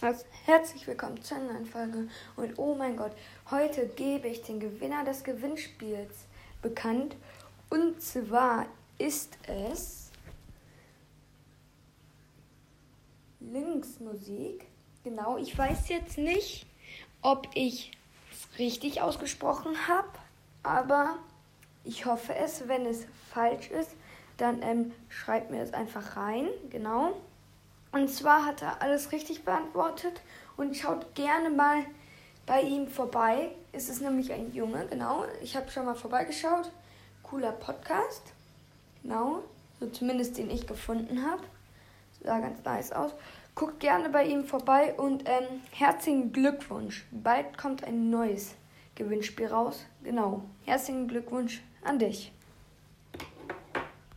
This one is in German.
Also, herzlich willkommen zu einer neuen Folge. Und oh mein Gott, heute gebe ich den Gewinner des Gewinnspiels bekannt. Und zwar ist es Linksmusik. Genau, ich weiß jetzt nicht, ob ich es richtig ausgesprochen habe, aber ich hoffe es. Wenn es falsch ist, dann ähm, schreibt mir es einfach rein. Genau. Und zwar hat er alles richtig beantwortet und schaut gerne mal bei ihm vorbei. Es ist nämlich ein Junge, genau. Ich habe schon mal vorbeigeschaut. Cooler Podcast. Genau. So zumindest den ich gefunden habe. Sah ganz nice aus. Guckt gerne bei ihm vorbei und ähm, herzlichen Glückwunsch. Bald kommt ein neues Gewinnspiel raus. Genau. Herzlichen Glückwunsch an dich.